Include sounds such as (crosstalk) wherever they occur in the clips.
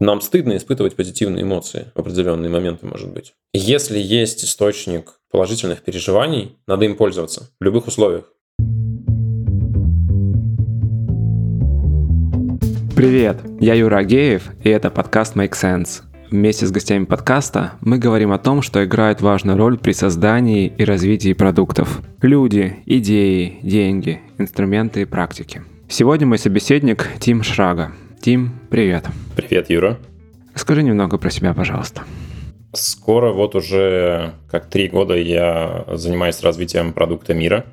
Нам стыдно испытывать позитивные эмоции в определенные моменты, может быть. Если есть источник положительных переживаний, надо им пользоваться в любых условиях. Привет, я Юра Агеев, и это подкаст Make Sense. Вместе с гостями подкаста мы говорим о том, что играет важную роль при создании и развитии продуктов. Люди, идеи, деньги, инструменты и практики. Сегодня мой собеседник Тим Шрага, Тим, привет. Привет, Юра. Скажи немного про себя, пожалуйста. Скоро вот уже как три года я занимаюсь развитием продукта мира.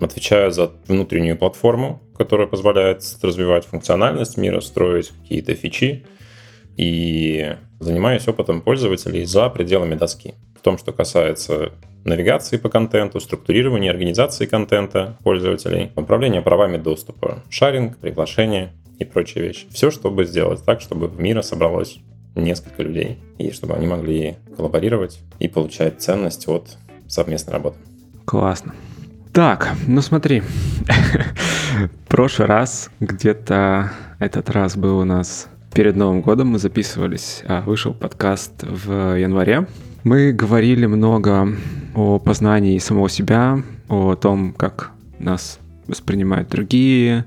Отвечаю за внутреннюю платформу, которая позволяет развивать функциональность мира, строить какие-то фичи. И занимаюсь опытом пользователей за пределами доски. В том, что касается навигации по контенту, структурирования, организации контента пользователей, управления правами доступа, шаринг, приглашение и прочие вещи. Все, чтобы сделать так, чтобы в мире собралось несколько людей, и чтобы они могли коллаборировать и получать ценность от совместной работы. Классно. Так, ну смотри, (laughs) прошлый раз, где-то этот раз был у нас перед Новым годом, мы записывались, а вышел подкаст в январе. Мы говорили много о познании самого себя, о том, как нас воспринимают другие,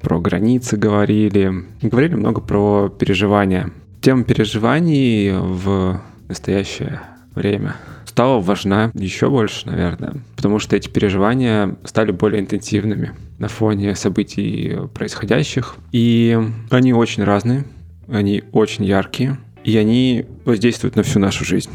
про границы говорили. Говорили много про переживания. Тема переживаний в настоящее время стала важна еще больше, наверное, потому что эти переживания стали более интенсивными на фоне событий происходящих. И они очень разные, они очень яркие, и они воздействуют на всю нашу жизнь.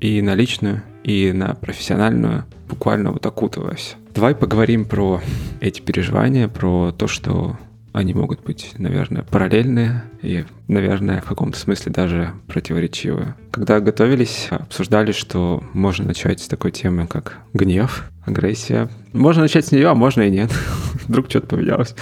И на личную, и на профессиональную, буквально вот окутываясь. Давай поговорим про эти переживания, про то, что они могут быть, наверное, параллельные и, наверное, в каком-то смысле даже противоречивые. Когда готовились, обсуждали, что можно начать с такой темы, как гнев, агрессия. Можно начать с нее, а можно и нет. (laughs) Вдруг что-то поменялось.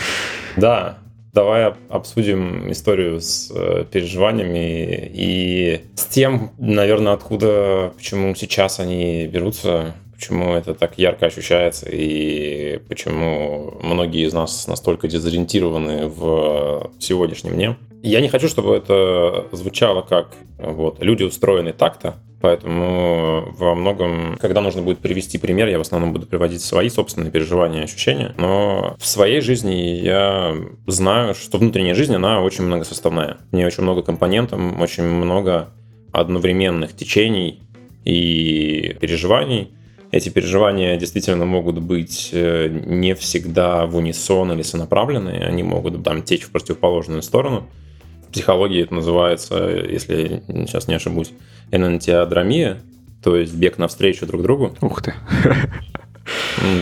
Да, Давай обсудим историю с э, переживаниями и с тем, наверное, откуда, почему сейчас они берутся, почему это так ярко ощущается и почему многие из нас настолько дезориентированы в сегодняшнем дне. Я не хочу, чтобы это звучало как вот, люди устроены так-то, поэтому во многом, когда нужно будет привести пример, я в основном буду приводить свои собственные переживания и ощущения, но в своей жизни я знаю, что внутренняя жизнь, она очень многосоставная. В ней очень много компонентов, очень много одновременных течений и переживаний, эти переживания действительно могут быть э, не всегда в унисон или сонаправлены, они могут там течь в противоположную сторону. В психологии это называется, если сейчас не ошибусь, энантиодромия, то есть бег навстречу друг другу. Ух ты.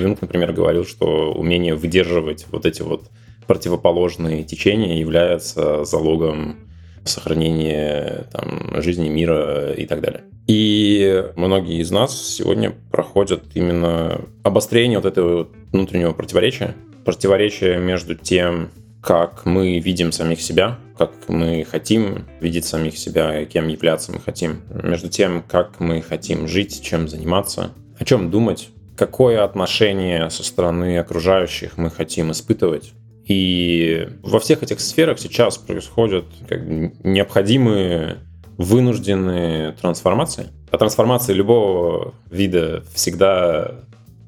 Юнг, например, говорил, что умение выдерживать вот эти вот противоположные течения является залогом сохранения там, жизни, мира и так далее. И многие из нас сегодня проходят именно обострение вот этого внутреннего противоречия. Противоречие между тем, как мы видим самих себя, как мы хотим видеть самих себя, кем являться мы хотим, между тем, как мы хотим жить, чем заниматься, о чем думать, какое отношение со стороны окружающих мы хотим испытывать. И во всех этих сферах сейчас происходят как бы необходимые вынужденные трансформации. А трансформации любого вида всегда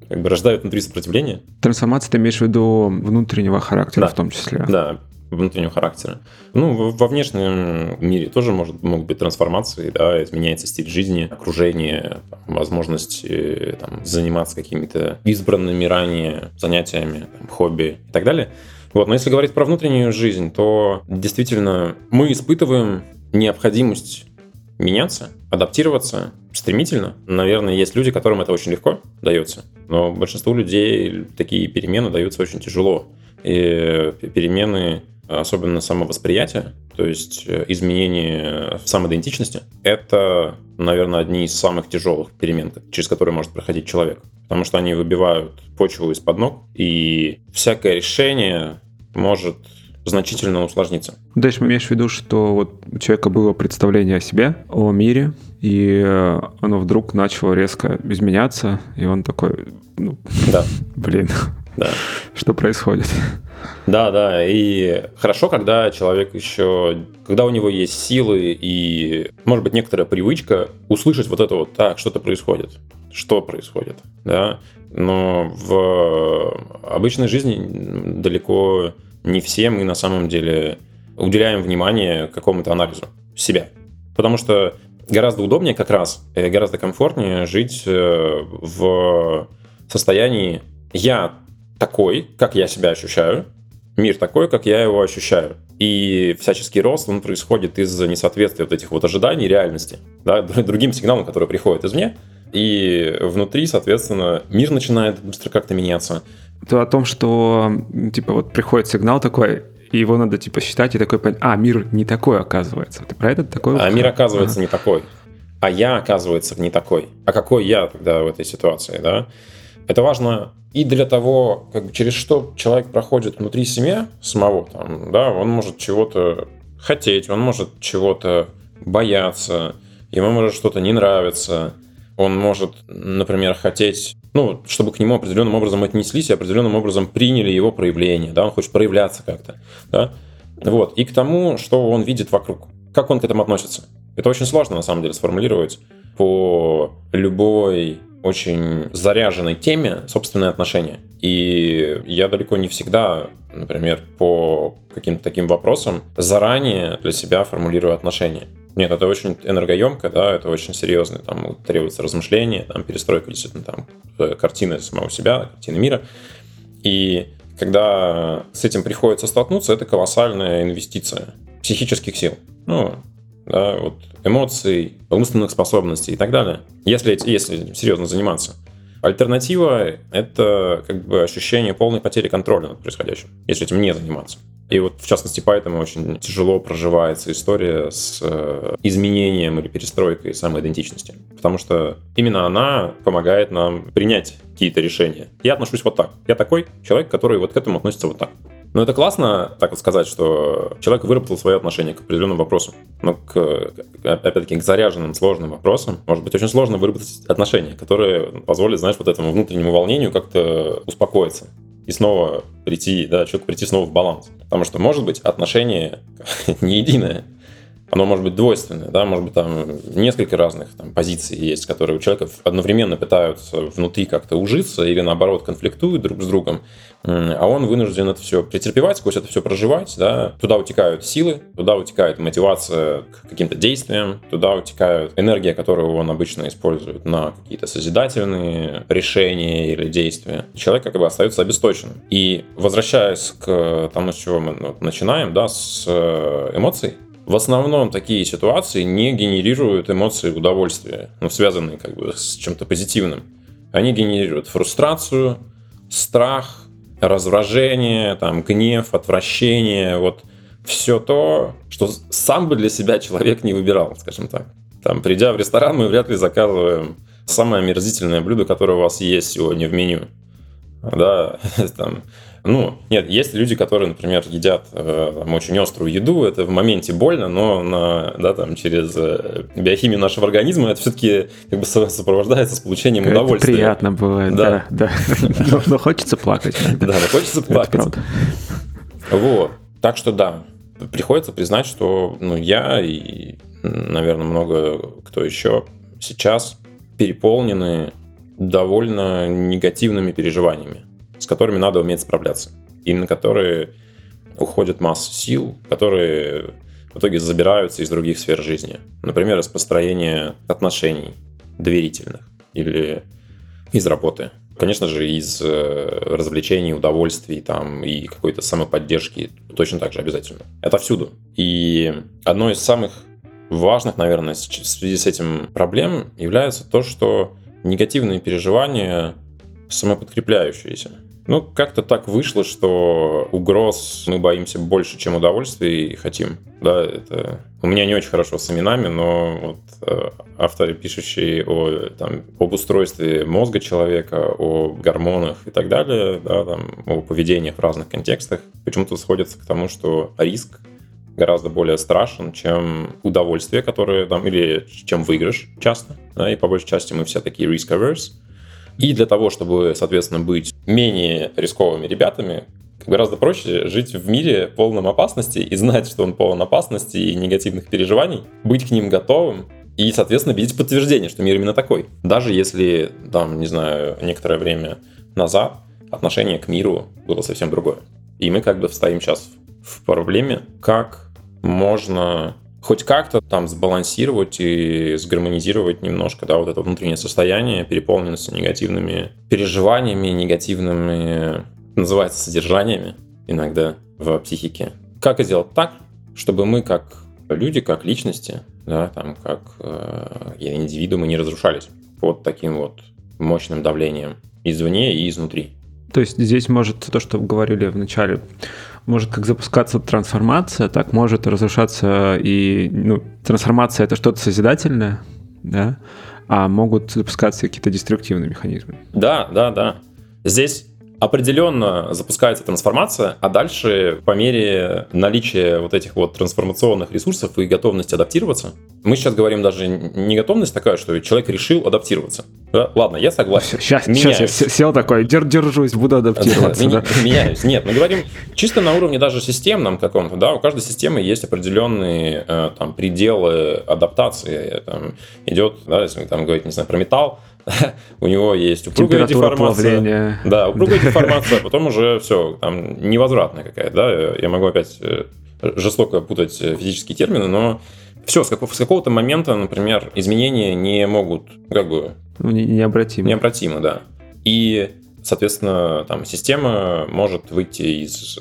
как бы рождают внутри сопротивления. Трансформация ты имеешь в виду внутреннего характера да. в том числе? Да, внутреннего характера. Ну, во внешнем мире тоже может, могут быть трансформации, да, изменяется стиль жизни, окружение, там, возможность э, там, заниматься какими-то избранными ранее занятиями, там, хобби и так далее. Вот, но если говорить про внутреннюю жизнь, то действительно мы испытываем необходимость меняться, адаптироваться стремительно. Наверное, есть люди, которым это очень легко дается, но большинству людей такие перемены даются очень тяжело. И перемены, особенно самовосприятия, то есть э, изменение самоидентичности, это, наверное, одни из самых тяжелых перемен, через которые может проходить человек. Потому что они выбивают почву из-под ног, и всякое решение может значительно усложниться. Дальше имеешь в виду, что вот у человека было представление о себе, о мире, и э, оно вдруг начало резко изменяться, и он такой, ну, да. (laughs) блин, Да. (laughs) Что происходит? Да, да, и хорошо, когда человек еще, когда у него есть силы и, может быть, некоторая привычка услышать вот это вот, так, что-то происходит, что происходит, да, но в обычной жизни далеко не все мы на самом деле уделяем внимание какому-то анализу себя, потому что гораздо удобнее как раз, гораздо комфортнее жить э, в состоянии «я такой, как я себя ощущаю, мир такой, как я его ощущаю. И всяческий рост, он происходит из-за несоответствия вот этих вот ожиданий реальности, да, (laughs) другим сигналам, которые приходят извне. И внутри, соответственно, мир начинает быстро как-то меняться. То о том, что, типа, вот приходит сигнал такой, и его надо, типа, считать и такой понять, а, мир не такой, оказывается. Ты про это такой? А мир, оказывается, ага. не такой. А я, оказывается, не такой. А какой я тогда в этой ситуации, да? Это важно и для того, как бы, через что человек проходит внутри себя самого, там, да, он может чего-то хотеть, он может чего-то бояться, ему может что-то не нравиться, он может, например, хотеть, ну, чтобы к нему определенным образом отнеслись и определенным образом приняли его проявление, да, он хочет проявляться как-то, да, вот, и к тому, что он видит вокруг, как он к этому относится. Это очень сложно, на самом деле, сформулировать по любой очень заряженной теме собственные отношения. И я далеко не всегда, например, по каким-то таким вопросам заранее для себя формулирую отношения. Нет, это очень энергоемко, да, это очень серьезно, там требуется размышление, там перестройка действительно там э, картины самого себя, картины мира. И когда с этим приходится столкнуться, это колоссальная инвестиция психических сил. Ну, да, вот эмоций, умственных способностей и так далее, если, если серьезно заниматься. Альтернатива — это как бы ощущение полной потери контроля над происходящим, если этим не заниматься. И вот, в частности, поэтому очень тяжело проживается история с э, изменением или перестройкой самоидентичности. Потому что именно она помогает нам принять какие-то решения. Я отношусь вот так. Я такой человек, который вот к этому относится вот так. Но это классно, так вот сказать, что человек выработал свое отношение к определенным вопросам. Но, к, опять-таки, к заряженным, сложным вопросам может быть очень сложно выработать отношения, которые позволят, знаешь, вот этому внутреннему волнению как-то успокоиться и снова прийти, да, человеку прийти снова в баланс. Потому что, может быть, отношение (laughs) не единое оно может быть двойственное, да, может быть, там несколько разных там, позиций есть, которые у человека одновременно пытаются внутри как-то ужиться или, наоборот, конфликтуют друг с другом, а он вынужден это все претерпевать, сквозь это все проживать, да, туда утекают силы, туда утекает мотивация к каким-то действиям, туда утекает энергия, которую он обычно использует на какие-то созидательные решения или действия. Человек как бы остается обесточенным. И возвращаясь к тому, с чего мы начинаем, да, с э, эмоций, в основном такие ситуации не генерируют эмоции удовольствия, ну, связанные как бы с чем-то позитивным. Они генерируют фрустрацию, страх, раздражение, там, гнев, отвращение, вот все то, что сам бы для себя человек не выбирал, скажем так. Там, придя в ресторан, мы вряд ли заказываем самое омерзительное блюдо, которое у вас есть сегодня в меню. Да, (laughs) там, ну, нет, есть люди, которые, например, едят э, там, очень острую еду, это в моменте больно, но на, да, там, через э, биохимию нашего организма это все-таки как бы сопровождается с получением это удовольствия. приятно бывает, да, да. да. Но, хочется плакать. Да, но хочется плакать. Вот. Так что да, приходится признать, что ну, я и, наверное, много кто еще сейчас переполнены довольно негативными переживаниями с которыми надо уметь справляться. И на которые уходит масса сил, которые в итоге забираются из других сфер жизни. Например, из построения отношений доверительных или из работы. Конечно же, из э, развлечений, удовольствий там, и какой-то самоподдержки точно так же обязательно. Это всюду. И одной из самых важных, наверное, в связи с этим проблем является то, что негативные переживания самоподкрепляющиеся. Ну, как-то так вышло, что угроз мы боимся больше, чем удовольствий и хотим. Да, это... У меня не очень хорошо с именами, но вот э, авторы, пишущие о, там, об устройстве мозга человека, о гормонах и так далее, да, там, о поведении в разных контекстах, почему-то сходятся к тому, что риск гораздо более страшен, чем удовольствие, которое там, или чем выигрыш часто. Да, и по большей части мы все такие risk-averse. И для того, чтобы, соответственно, быть менее рисковыми ребятами, гораздо проще жить в мире полном опасности и знать, что он полон опасности и негативных переживаний, быть к ним готовым и, соответственно, видеть подтверждение, что мир именно такой. Даже если, там, не знаю, некоторое время назад отношение к миру было совсем другое. И мы как бы стоим сейчас в проблеме, как можно хоть как-то там сбалансировать и сгармонизировать немножко, да, вот это внутреннее состояние, переполненности негативными переживаниями, негативными, называется, содержаниями иногда в психике. Как сделать так, чтобы мы как люди, как личности, да, там, как э, индивидуумы не разрушались под таким вот мощным давлением извне и изнутри. То есть здесь может то, что говорили в начале, может как запускаться трансформация, так может разрушаться и ну, трансформация это что-то созидательное, да, а могут запускаться какие-то деструктивные механизмы. Да, да, да. Здесь определенно запускается трансформация, а дальше по мере наличия вот этих вот трансформационных ресурсов и готовности адаптироваться, мы сейчас говорим даже не готовность такая, что человек решил адаптироваться. Да? Ладно, я согласен. Сейчас, сейчас я сел такой, держусь, буду адаптироваться. Да, да. (laughs) Меняюсь. Нет, мы говорим чисто на уровне даже системном каком-то, да, у каждой системы есть определенные э, там пределы адаптации. Там идет, да, если мы там говорить, не знаю, про металл, (laughs) у него есть упругая деформация. Плавления. Да, упругая (laughs) деформация, потом уже все, там невозвратная какая-то, да, я могу опять э, жестоко путать э, физические термины, но все, с, какого- с какого-то момента, например, изменения не могут, как бы... Ну, необратимо. Необратимо, да. И, соответственно, там система может выйти из...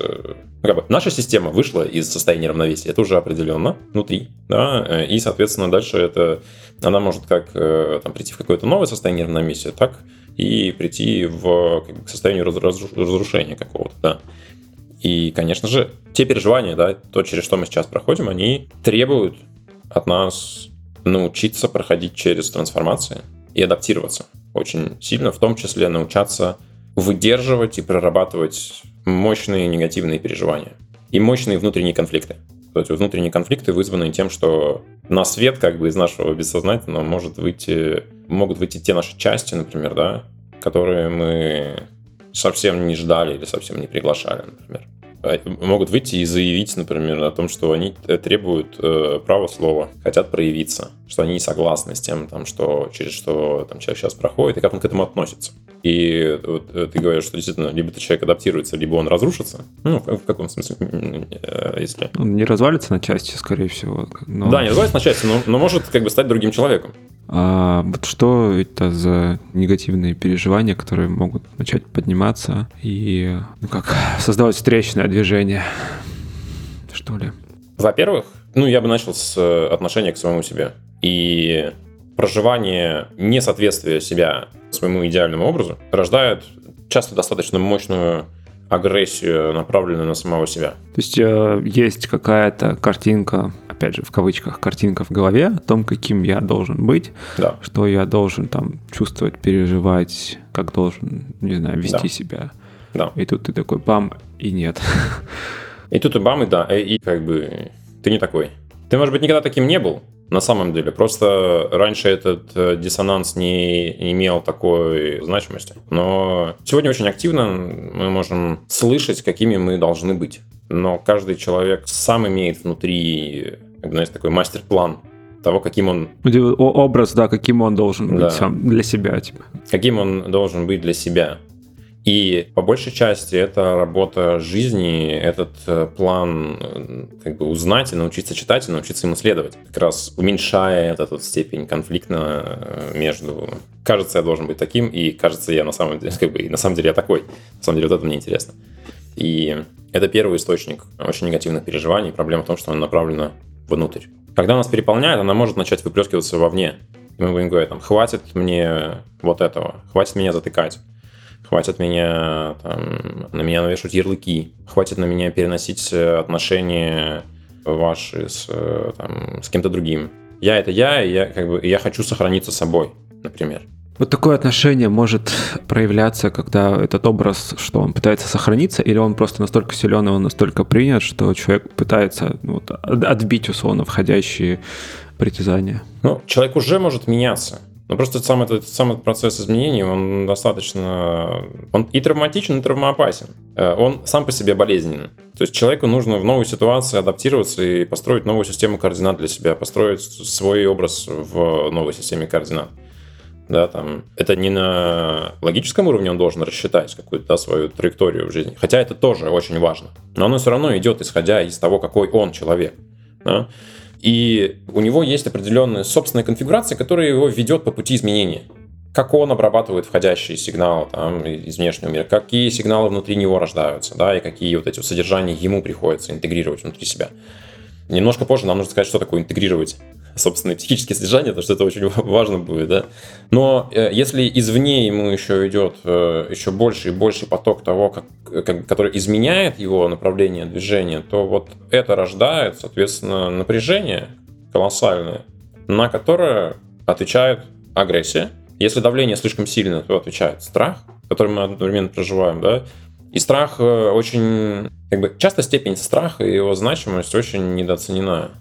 Э, как бы, наша система вышла из состояния равновесия, это уже определенно внутри, да, и, соответственно, дальше это она может как э, там, прийти в какое-то новое состояние равновесия, так и прийти в как бы, к разрушения какого-то, да. И, конечно же, те переживания, да, то, через что мы сейчас проходим, они требуют от нас научиться проходить через трансформации и адаптироваться очень сильно, в том числе научаться выдерживать и прорабатывать мощные негативные переживания и мощные внутренние конфликты. То есть внутренние конфликты вызваны тем, что на свет как бы из нашего бессознательного может выйти, могут выйти те наши части, например, да, которые мы совсем не ждали или совсем не приглашали, например. А, могут выйти и заявить, например, о том, что они требуют э, права слова, хотят проявиться, что они не согласны с тем, там, что, через что там, человек сейчас проходит, и как он к этому относится. И вот, э, ты говоришь, что действительно либо этот человек адаптируется, либо он разрушится. Ну, в, в каком смысле, э, если... Он не развалится на части, скорее всего. Но... Да, не развалится на части, но, но может как бы стать другим человеком. А вот что это за негативные переживания, которые могут начать подниматься и ну как создавать встречное движение, что ли? Во-первых, ну я бы начал с э, отношения к самому себе. И проживание несоответствия себя своему идеальному образу рождает часто достаточно мощную агрессию, направленную на самого себя. То есть э, есть какая-то картинка, опять же, в кавычках, картинка в голове о том, каким я должен быть, да. что я должен там чувствовать, переживать, как должен, не знаю, вести да. себя. Да. И тут ты такой бам, и нет. И тут и бам, и да, и как бы ты не такой. Ты, может быть, никогда таким не был, на самом деле. Просто раньше этот э, диссонанс не имел такой значимости. Но сегодня очень активно мы можем слышать, какими мы должны быть. Но каждый человек сам имеет внутри, знаете, такой мастер-план того, каким он... Образ, да, каким он должен быть да. сам для себя. Типа. Каким он должен быть для себя. И по большей части это работа жизни, этот э, план э, как бы узнать и научиться читать, и научиться им исследовать. Как раз уменьшая эту вот степень конфликта э, между «кажется, я должен быть таким» и «кажется, я на самом деле, (laughs) как бы, на самом деле я такой». На самом деле вот это мне интересно. И это первый источник очень негативных переживаний. Проблема в том, что она направлена внутрь. Когда нас переполняет, она может начать выплескиваться вовне. И мы будем говорить, там, хватит мне вот этого, хватит меня затыкать хватит меня там, на меня навешивать ярлыки, хватит на меня переносить э, отношения ваши с, э, там, с кем-то другим. Я это я, и я, как бы, я хочу сохраниться собой, например. Вот такое отношение может проявляться, когда этот образ, что он пытается сохраниться, или он просто настолько силен, и он настолько принят, что человек пытается ну, вот, отбить условно входящие притязания. Ну, человек уже может меняться. Но просто сам этот, сам этот процесс изменений, он достаточно... Он и травматичен, и травмоопасен. Э, он сам по себе болезненный. То есть человеку нужно в новой ситуации адаптироваться и построить новую систему координат для себя, построить свой образ в новой системе координат. Да, там, это не на логическом уровне он должен рассчитать какую-то да, свою траекторию в жизни. Хотя это тоже очень важно. Но оно все равно идет исходя из того, какой он человек. Да? И у него есть определенная собственная конфигурация, которая его ведет по пути изменения. Как он обрабатывает входящие сигналы там, из внешнего мира, какие сигналы внутри него рождаются, да, и какие вот эти содержания ему приходится интегрировать внутри себя. Немножко позже нам нужно сказать, что такое интегрировать собственные психические содержания, потому что это очень (laughs) важно будет, да. Но э, если извне ему еще идет э, еще больше и больше поток того, как, как, который изменяет его направление движения, то вот это рождает, соответственно, напряжение колоссальное, на которое отвечает агрессия. Если давление слишком сильное, то отвечает страх, который мы одновременно проживаем, да. И страх э, очень, как бы, часто степень страха и его значимость очень недооценена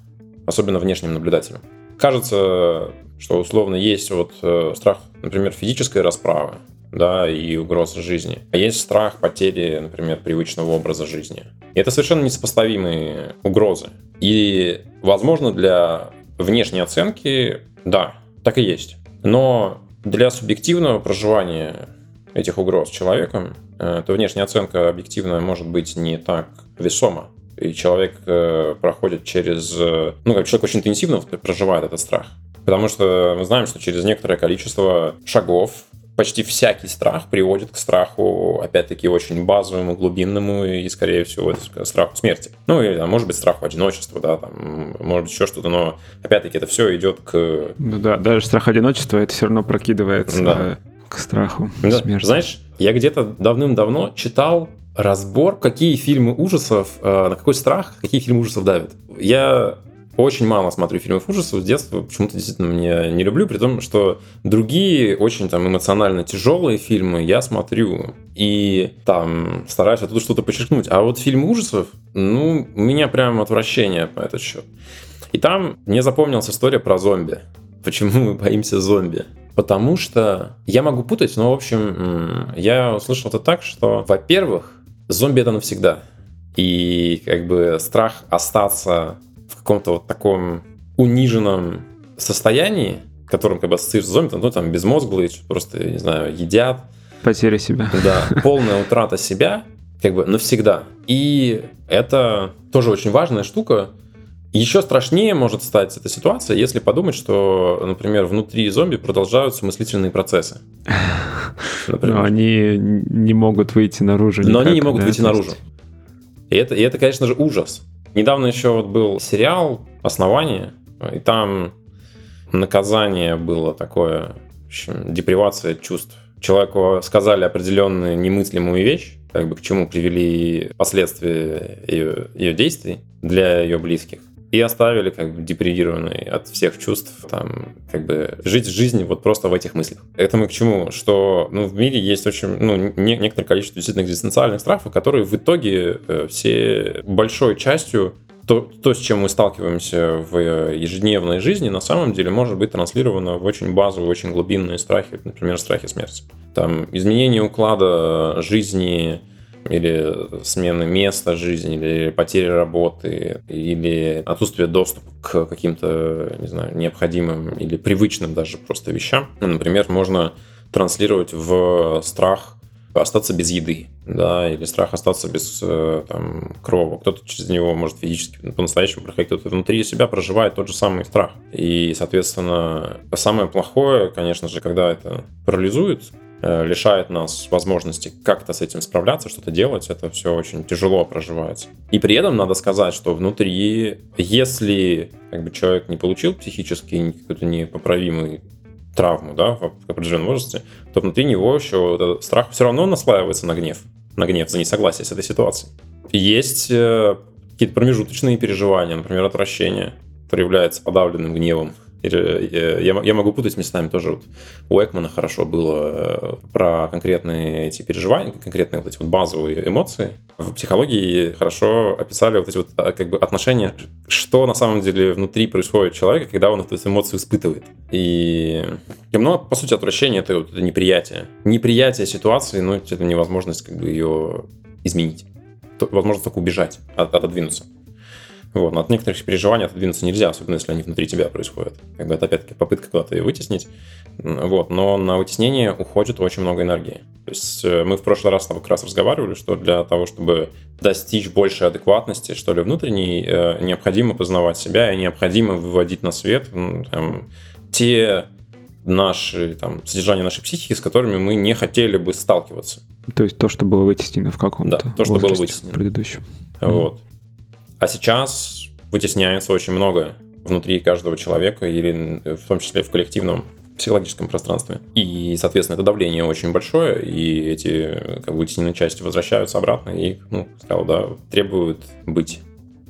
особенно внешним наблюдателям. Кажется, что условно есть вот э, страх, например, физической расправы, да, и угрозы жизни. А есть страх потери, например, привычного образа жизни. И это совершенно несопоставимые угрозы. И, возможно, для внешней оценки, да, так и есть. Но для субъективного проживания этих угроз человеком, э, то внешняя оценка объективная может быть не так весома и человек э, проходит через... Э, ну, как человек очень интенсивно проживает этот страх. Потому что мы знаем, что через некоторое количество шагов почти всякий страх приводит к страху, опять-таки, очень базовому, глубинному и, скорее всего, к страху смерти. Ну, или, а может быть, страху одиночества, да, там, может быть, еще что-то, но, опять-таки, это все идет к... Ну да, даже страх одиночества, это все равно прокидывается да. к страху да. смерти. Знаешь, я где-то давным-давно читал разбор, какие фильмы ужасов, э, на какой страх, какие фильмы ужасов давят. Я очень мало смотрю фильмов ужасов с детства, почему-то действительно мне не люблю, при том, что другие очень там эмоционально тяжелые фильмы я смотрю и там стараюсь оттуда что-то подчеркнуть. А вот фильмы ужасов, ну, у меня прям отвращение по этот счет. И там мне запомнилась история про зомби. Почему мы боимся зомби? Потому что я могу путать, но, в общем, я услышал это так, что, во-первых, зомби это навсегда. И как бы страх остаться в каком-то вот таком униженном состоянии, которым как бы ассоциируется зомби, ну там безмозглые, просто, не знаю, едят. Потеря себя. Да, полная утрата себя, как бы навсегда. И это тоже очень важная штука. Еще страшнее может стать эта ситуация, если подумать, что, например, внутри зомби продолжаются мыслительные процессы. (laughs) Например. Но они не могут выйти наружу. Никак, Но они не могут да, выйти наружу. И это, и это, конечно же, ужас. Недавно еще вот был сериал «Основание», и там наказание было такое, в общем, депривация чувств. Человеку сказали определенную немыслимую вещь, как бы к чему привели последствия ее, ее действий для ее близких и оставили как бы депривированный от всех чувств, там, как бы жить жизнь вот просто в этих мыслях. Это мы к чему? Что, ну, в мире есть очень, ну, не, некоторое количество действительно экзистенциальных страхов, которые в итоге э, все большой частью то, то, с чем мы сталкиваемся в ежедневной жизни, на самом деле может быть транслировано в очень базовые, очень глубинные страхи, например, страхи смерти. Там изменение уклада жизни, или смены места жизни, или потери работы, или отсутствие доступа к каким-то, не знаю, необходимым или привычным даже просто вещам. Например, можно транслировать в страх остаться без еды, да, или страх остаться без э, там, крова. Кто-то через него может физически по-настоящему проходить, кто-то внутри себя проживает тот же самый страх. И, соответственно, самое плохое, конечно же, когда это парализует, лишает нас возможности как-то с этим справляться, что-то делать, это все очень тяжело проживается. И при этом надо сказать, что внутри, если как бы, человек не получил психически какую-то непоправимую травму да, в определенном возрасте, то внутри него еще этот страх все равно наслаивается на гнев, на гнев за несогласие с этой ситуацией. Есть э, какие-то промежуточные переживания, например, отвращение, которое является подавленным гневом Я, я могу путать местами тоже. Вот у Экмана хорошо было про конкретные эти переживания, конкретные вот эти вот базовые эмоции. В психологии хорошо описали вот эти вот как бы отношения, что на самом деле внутри происходит человека, когда он эту эмоцию испытывает. И, ну, по сути, отвращение это, вот, это неприятие. Неприятие ситуации, ну, это невозможность как бы ее изменить. Возможно только убежать, от, отодвинуться. Вот. Но от некоторых переживаний отодвинуться нельзя, особенно если они внутри тебя происходят. Как бы это опять-таки попытка куда-то ее вытеснить. Вот. Но на вытеснение уходит очень много энергии. То есть э, мы в прошлый раз как раз разговаривали, что для того, чтобы достичь большей адекватности, что ли, внутренней, э, необходимо познавать себя и необходимо выводить на свет там, те наши, там, содержание нашей психики, с которыми мы не хотели бы сталкиваться. То есть то, что было вытеснено в каком-то Да, то, что было вытеснено. Предыдущем. Вот. А сейчас вытесняется очень много внутри каждого человека или в том числе в коллективном психологическом пространстве. И, соответственно, это давление очень большое, и эти как бы вытесненные части возвращаются обратно и, ну, сказал, да, требуют быть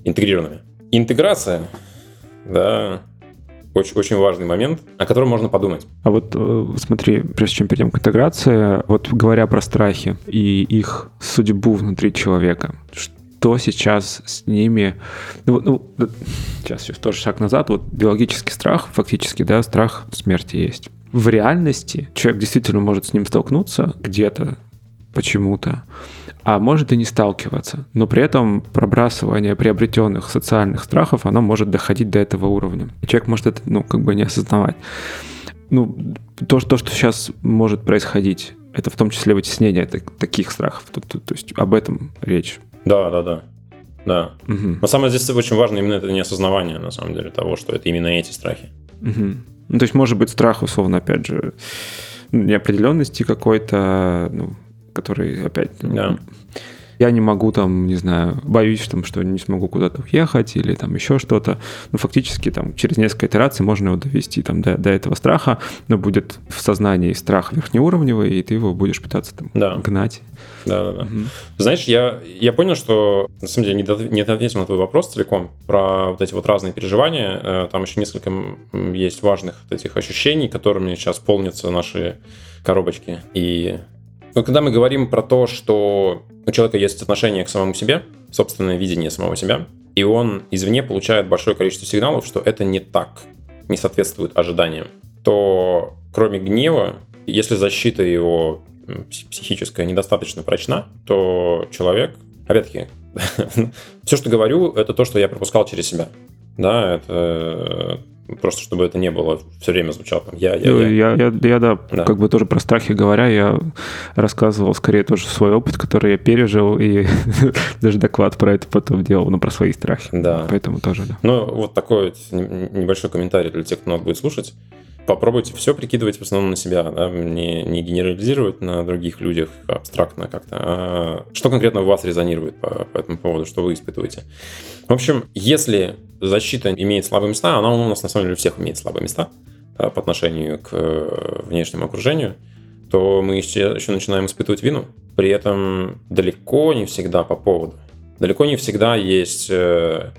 интегрированными. Интеграция, да, очень, очень важный момент, о котором можно подумать. А вот э, смотри, прежде чем перейдем к интеграции, вот говоря про страхи и их судьбу внутри человека, что сейчас с ними... Ну, ну, сейчас, тоже шаг назад. Вот биологический страх, фактически, да, страх смерти есть. В реальности человек действительно может с ним столкнуться где-то, почему-то, а может и не сталкиваться. Но при этом пробрасывание приобретенных социальных страхов, оно может доходить до этого уровня. Человек может это, ну, как бы не осознавать. Ну, то, то что сейчас может происходить, это в том числе вытеснение таких страхов. То есть об этом речь. Да, да, да. Да. Угу. Но самое здесь очень важно именно это неосознавание, на самом деле, того, что это именно эти страхи. Угу. Ну, то есть, может быть, страх, условно, опять же, неопределенности какой-то, ну, который опять... Да я не могу там, не знаю, боюсь, там, что не смогу куда-то уехать или там еще что-то. Ну, фактически там через несколько итераций можно его довести там до, до этого страха, но будет в сознании страх верхнеуровневый, и ты его будешь пытаться там да. гнать. Да, да, да. Угу. Знаешь, я, я понял, что на самом деле не, не ответил на твой вопрос целиком про вот эти вот разные переживания. Э, там еще несколько есть важных вот этих ощущений, которыми сейчас полнятся наши коробочки. И но когда мы говорим про то, что у человека есть отношение к самому себе, собственное видение самого себя, и он извне получает большое количество сигналов, что это не так, не соответствует ожиданиям, то кроме гнева, если защита его психическая недостаточно прочна, то человек, опять-таки, (laughs) все, что говорю, это то, что я пропускал через себя. Да, это Просто чтобы это не было все время звучало там я, я, я. Я, я, я да, да, как бы тоже про страхи говоря, я рассказывал скорее тоже свой опыт, который я пережил, и (laughs) даже доклад про это потом делал, ну, про свои страхи. Да. Поэтому тоже, да. Ну, вот такой небольшой комментарий для тех, кто нас будет слушать. Попробуйте все прикидывать в основном на себя, да, не, не генерализировать на других людях абстрактно как-то, а что конкретно у вас резонирует по, по этому поводу, что вы испытываете. В общем, если защита имеет слабые места, она у нас на самом деле у всех имеет слабые места по отношению к э, внешнему окружению, то мы еще, еще начинаем испытывать вину. При этом далеко не всегда по поводу. Далеко не всегда есть э,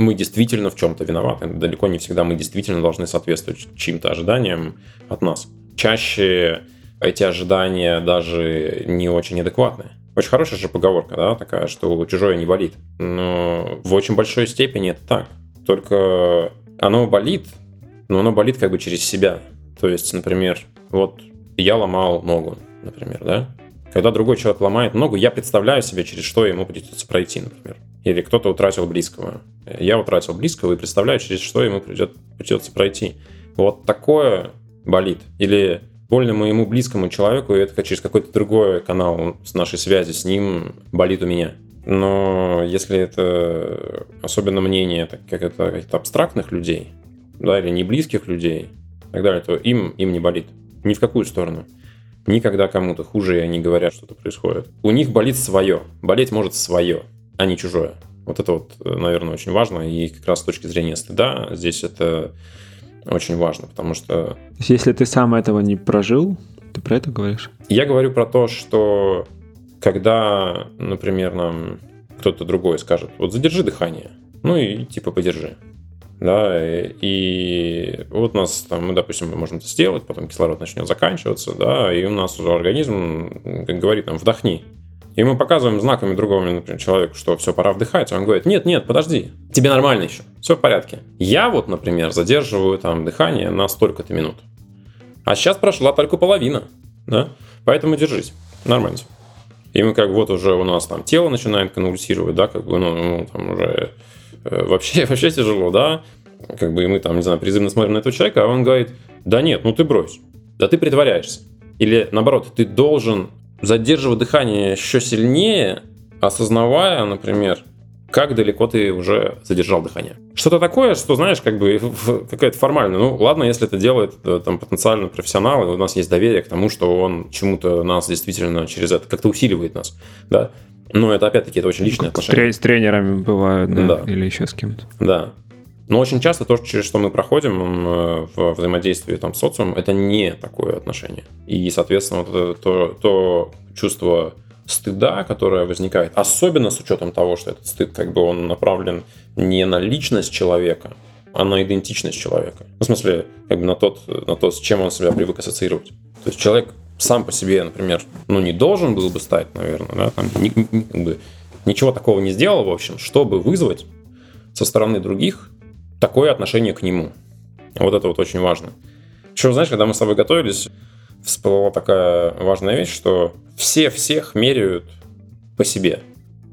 мы действительно в чем-то виноваты. Далеко не всегда мы действительно должны соответствовать чьим-то ожиданиям от нас. Чаще эти ожидания даже не очень адекватные. Очень хорошая же поговорка, да, такая, что чужое не болит. Но в очень большой степени это так. Только оно болит, но оно болит как бы через себя. То есть, например, вот я ломал ногу, например, да? Когда другой человек ломает ногу, я представляю себе, через что ему придется пройти, например. Или кто-то утратил близкого. Я утратил близкого и представляю, через что ему придет, придется пройти. Вот такое болит. Или больно моему близкому человеку, и это через какой-то другой канал с нашей связи с ним болит у меня. Но если это особенно мнение так, как это каких-то абстрактных людей, да, или не близких людей, и так далее, то им, им не болит. Ни в какую сторону. Никогда кому-то хуже, и они говорят, что-то происходит. У них болит свое. Болеть может свое, а не чужое. Вот это вот, наверное, очень важно. И как раз с точки зрения стыда здесь это очень важно, потому что... Если ты сам этого не прожил, ты про это говоришь? Я говорю про то, что когда, например, нам кто-то другой скажет, вот задержи дыхание, ну и типа подержи. Да, и, вот у нас там, мы, допустим, мы можем это сделать, потом кислород начнет заканчиваться, да, и у нас уже организм как говорит нам, вдохни. И мы показываем знаками другому, например, человеку, что все, пора вдыхать. Он говорит, нет, нет, подожди, тебе нормально еще, все в порядке. Я вот, например, задерживаю там дыхание на столько-то минут. А сейчас прошла только половина, да, поэтому держись, нормально. И мы как вот уже у нас там тело начинает конвульсировать, да, как бы, ну, там уже вообще, (laughs) вообще тяжело, да, как бы и мы там, не знаю, призывно смотрим на этого человека, а он говорит, да нет, ну ты брось, да ты притворяешься. Или наоборот, ты должен задерживать дыхание еще сильнее, осознавая, например, как далеко ты уже задержал дыхание. Что-то такое, что, знаешь, как бы (laughs) какая-то формальная. Ну, ладно, если это делает э, там потенциально профессионал, у нас есть доверие к тому, что он чему-то нас действительно через это как-то усиливает нас, да. Но это, опять-таки, это очень личные отношения. С тренерами бывают, да, да. или еще с кем-то. Да. Но очень часто то, через что мы проходим э, в взаимодействии там, с социумом, это не такое отношение. И, соответственно, вот то, то чувство стыда, которое возникает, особенно с учетом того, что этот стыд как бы он направлен не на личность человека, а на идентичность человека. Ну, в смысле, как бы на, тот, на то, с чем он себя привык ассоциировать. То есть человек сам по себе, например, ну, не должен был бы стать, наверное, да, там, ни, ни, как бы, ничего такого не сделал, в общем, чтобы вызвать со стороны других такое отношение к нему. Вот это вот очень важно. Еще, знаешь, когда мы с тобой готовились, всплыла такая важная вещь, что все всех меряют по себе.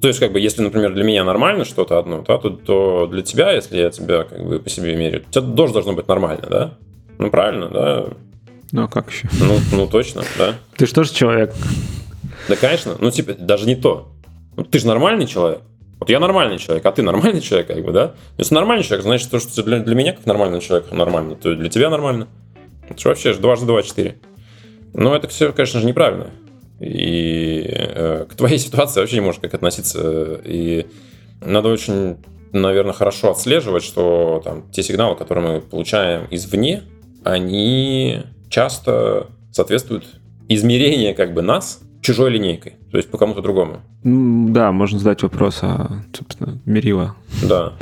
То есть, как бы, если, например, для меня нормально что-то одно, да, то, то для тебя, если я тебя как бы по себе меряю, тебе тоже должно быть нормально, да? Ну, правильно, да? Ну, а как еще? Ну, ну точно, да. Ты же человек? Да, конечно. Ну, типа, даже не то. Ну, ты же нормальный человек. Вот я нормальный человек, а ты нормальный человек, как бы, да? Если нормальный человек, значит, то, что для, для меня как нормального человека нормально, то для тебя нормально. Это же вообще же дважды два четыре. Но это все, конечно же, неправильно. И э, к твоей (laughs) ситуации вообще не можешь как относиться. И надо очень, наверное, хорошо отслеживать, что там те сигналы, которые мы получаем извне, они часто соответствуют измерения как бы нас чужой линейкой, то есть по кому-то другому. Да, можно задать вопрос, а, собственно, мерила. Да.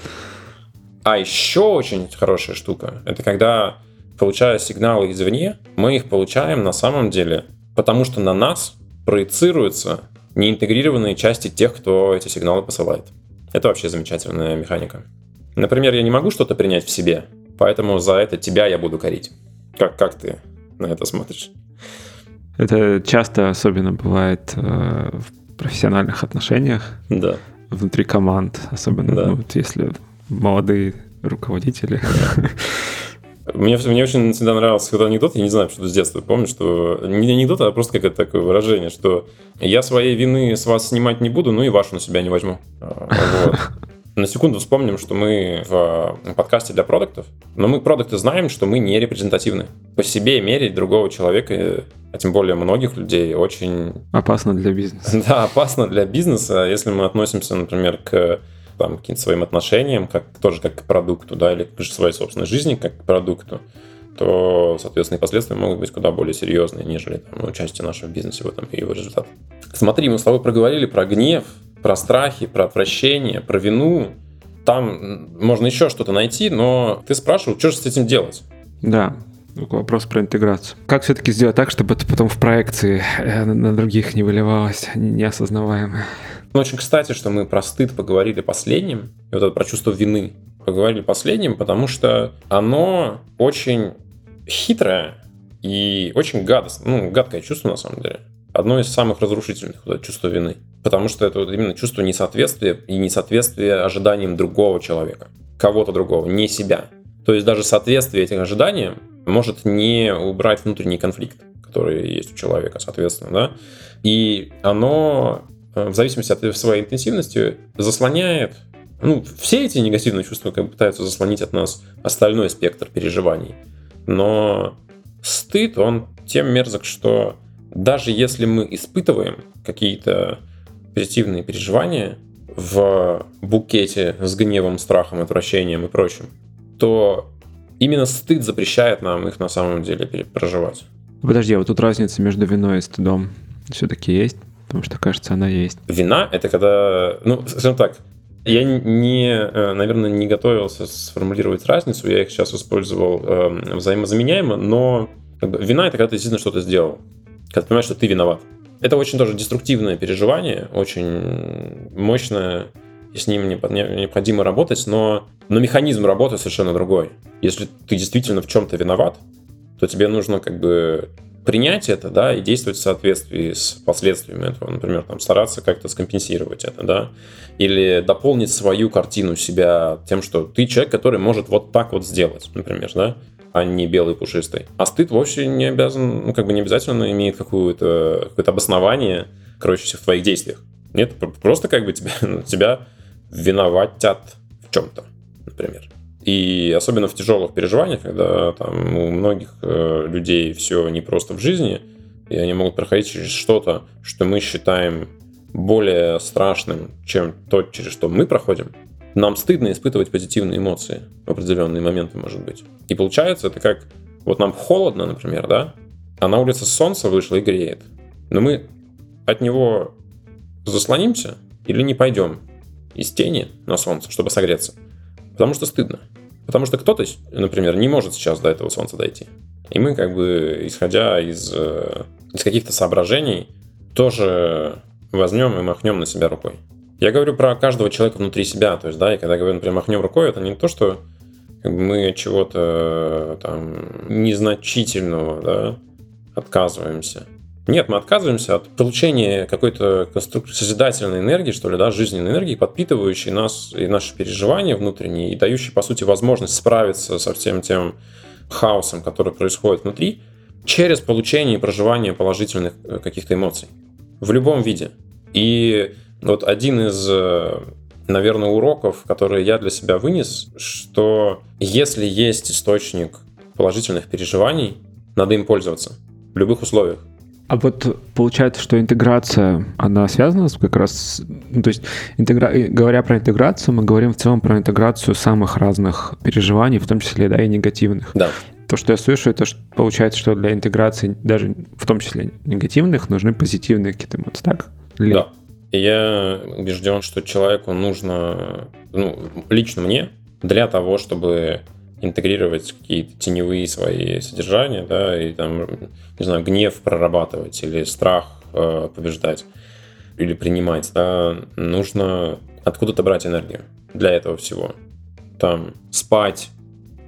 А еще очень хорошая штука, это когда, получая сигналы извне, мы их получаем на самом деле, потому что на нас проецируются неинтегрированные части тех, кто эти сигналы посылает. Это вообще замечательная механика. Например, я не могу что-то принять в себе, поэтому за это тебя я буду корить. Как, как ты на это смотришь? Это часто особенно бывает э, в профессиональных отношениях. Да. Внутри команд, особенно да. ну, вот если молодые руководители. (laughs) Мне, мне очень всегда нравился когда анекдот, я не знаю, что с детства помню, что не анекдот, а просто какое-то такое выражение, что я своей вины с вас снимать не буду, ну и вашу на себя не возьму. А, вот. (laughs) На секунду вспомним, что мы в подкасте для продуктов, но мы продукты знаем, что мы не репрезентативны. По себе мерить другого человека, а тем более многих людей, очень... Опасно для бизнеса. (laughs) Да, опасно для бизнеса, если мы относимся, например, к там, каким-то своим отношениям, как, тоже как к продукту, да, или к своей собственной жизни как к продукту, то, соответственно, и последствия могут быть куда более серьезные, нежели там, участие нашего бизнеса в этом и его результат. Смотри, мы с тобой проговорили про гнев, про страхи, про отвращение, про вину. Там можно еще что-то найти, но ты спрашивал, что же с этим делать? Да, вопрос про интеграцию. Как все-таки сделать так, чтобы это потом в проекции э, на других не выливалось неосознаваемое? Ну, очень кстати, что мы про стыд поговорили последним, и вот это про чувство вины поговорили последним, потому что оно очень хитрое и очень гадостное, ну, гадкое чувство на самом деле. Одно из самых разрушительных, вот это чувство вины. Потому что это вот именно чувство несоответствия и несоответствия ожиданиям другого человека, кого-то другого, не себя. То есть даже соответствие этим ожиданиям может не убрать внутренний конфликт, который есть у человека, соответственно, да. И оно э, в зависимости от своей интенсивности заслоняет ну, все эти негативные чувства как бы пытаются заслонить от нас остальной спектр переживаний. Но стыд, он тем мерзок, что даже если мы испытываем какие-то позитивные переживания в букете с гневом, страхом, отвращением и прочим, то именно стыд запрещает нам их на самом деле проживать. Подожди, а вот тут разница между виной и стыдом все-таки есть? Потому что, кажется, она есть. Вина — это когда, ну, скажем так, Я не, э, наверное, не готовился сформулировать разницу, я их сейчас использовал э, взаимозаменяемо, но как бы, вина — это когда ты действительно что-то сделал, когда понимаешь, что ты виноват. Это очень тоже деструктивное переживание, очень мощное, и с ним необходимо работать, но, но механизм работы совершенно другой. Если ты действительно в чем-то виноват, то тебе нужно как бы принять это, да, и действовать в соответствии с последствиями этого. Например, там, стараться как-то скомпенсировать это, да, или дополнить свою картину себя тем, что ты человек, который может вот так вот сделать, например, да, а не белый пушистый. А стыд вовсе не обязан, ну, как бы не обязательно имеет какое-то какое обоснование, короче, в твоих действиях. Нет, просто как бы тебя, (laughs) тебя виноватят в чем-то, например. И особенно в тяжелых переживаниях, когда там у многих э, людей все не просто в жизни, и они могут проходить через что-то, что мы считаем более страшным, чем то, через что мы проходим, нам стыдно испытывать позитивные эмоции в определенные моменты, может быть. И получается, это как вот нам холодно, например, да, а на улице солнце вышло и греет. Но мы от него заслонимся или не пойдем из тени на солнце, чтобы согреться. Потому что стыдно. Потому что кто-то, например, не может сейчас до этого солнца дойти. И мы, как бы, исходя из, э, из каких-то соображений, тоже возьмем и махнем на себя рукой. Я говорю про каждого человека внутри себя. То есть, да, и когда говорю, например, махнем рукой, это не то, что мы чего-то там незначительного да, отказываемся. Нет, мы отказываемся от получения какой-то созидательной энергии, что ли, да, жизненной энергии, подпитывающей нас и наши переживания внутренние, и дающей, по сути, возможность справиться со всем тем хаосом, который происходит внутри, через получение и проживание положительных э, каких-то эмоций. В любом виде. И вот один из, э, наверное, уроков, которые я для себя вынес, что если есть источник положительных переживаний, надо им пользоваться в любых условиях. А вот получается, что интеграция, она связана с как раз, ну, то есть интегра... говоря про интеграцию, мы говорим в целом про интеграцию самых разных переживаний, в том числе, да, и негативных. Да. То, что я слышу, это что, получается, что для интеграции даже в том числе негативных нужны позитивные какие-то эмоции, так? Или... Да. Я убежден, что человеку нужно, ну, лично мне, для того, чтобы интегрировать какие-то теневые свои содержания, да, и там, не знаю, гнев прорабатывать или страх э, побеждать или принимать, да, нужно откуда-то брать энергию для этого всего. Там спать,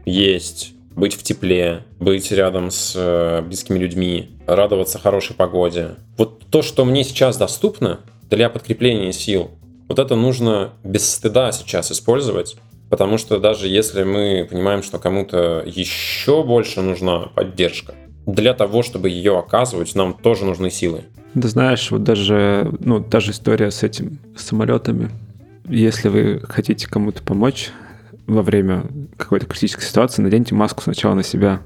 есть, быть в тепле, быть рядом с э, близкими людьми, радоваться хорошей погоде. Вот то, что мне сейчас доступно для подкрепления сил, вот это нужно без стыда сейчас использовать Потому что даже если мы понимаем, что кому-то еще больше нужна поддержка, для того, чтобы ее оказывать, нам тоже нужны силы. Да знаешь, вот даже, ну, даже история с этим, с самолетами. Если вы хотите кому-то помочь во время какой-то критической ситуации, наденьте маску сначала на себя,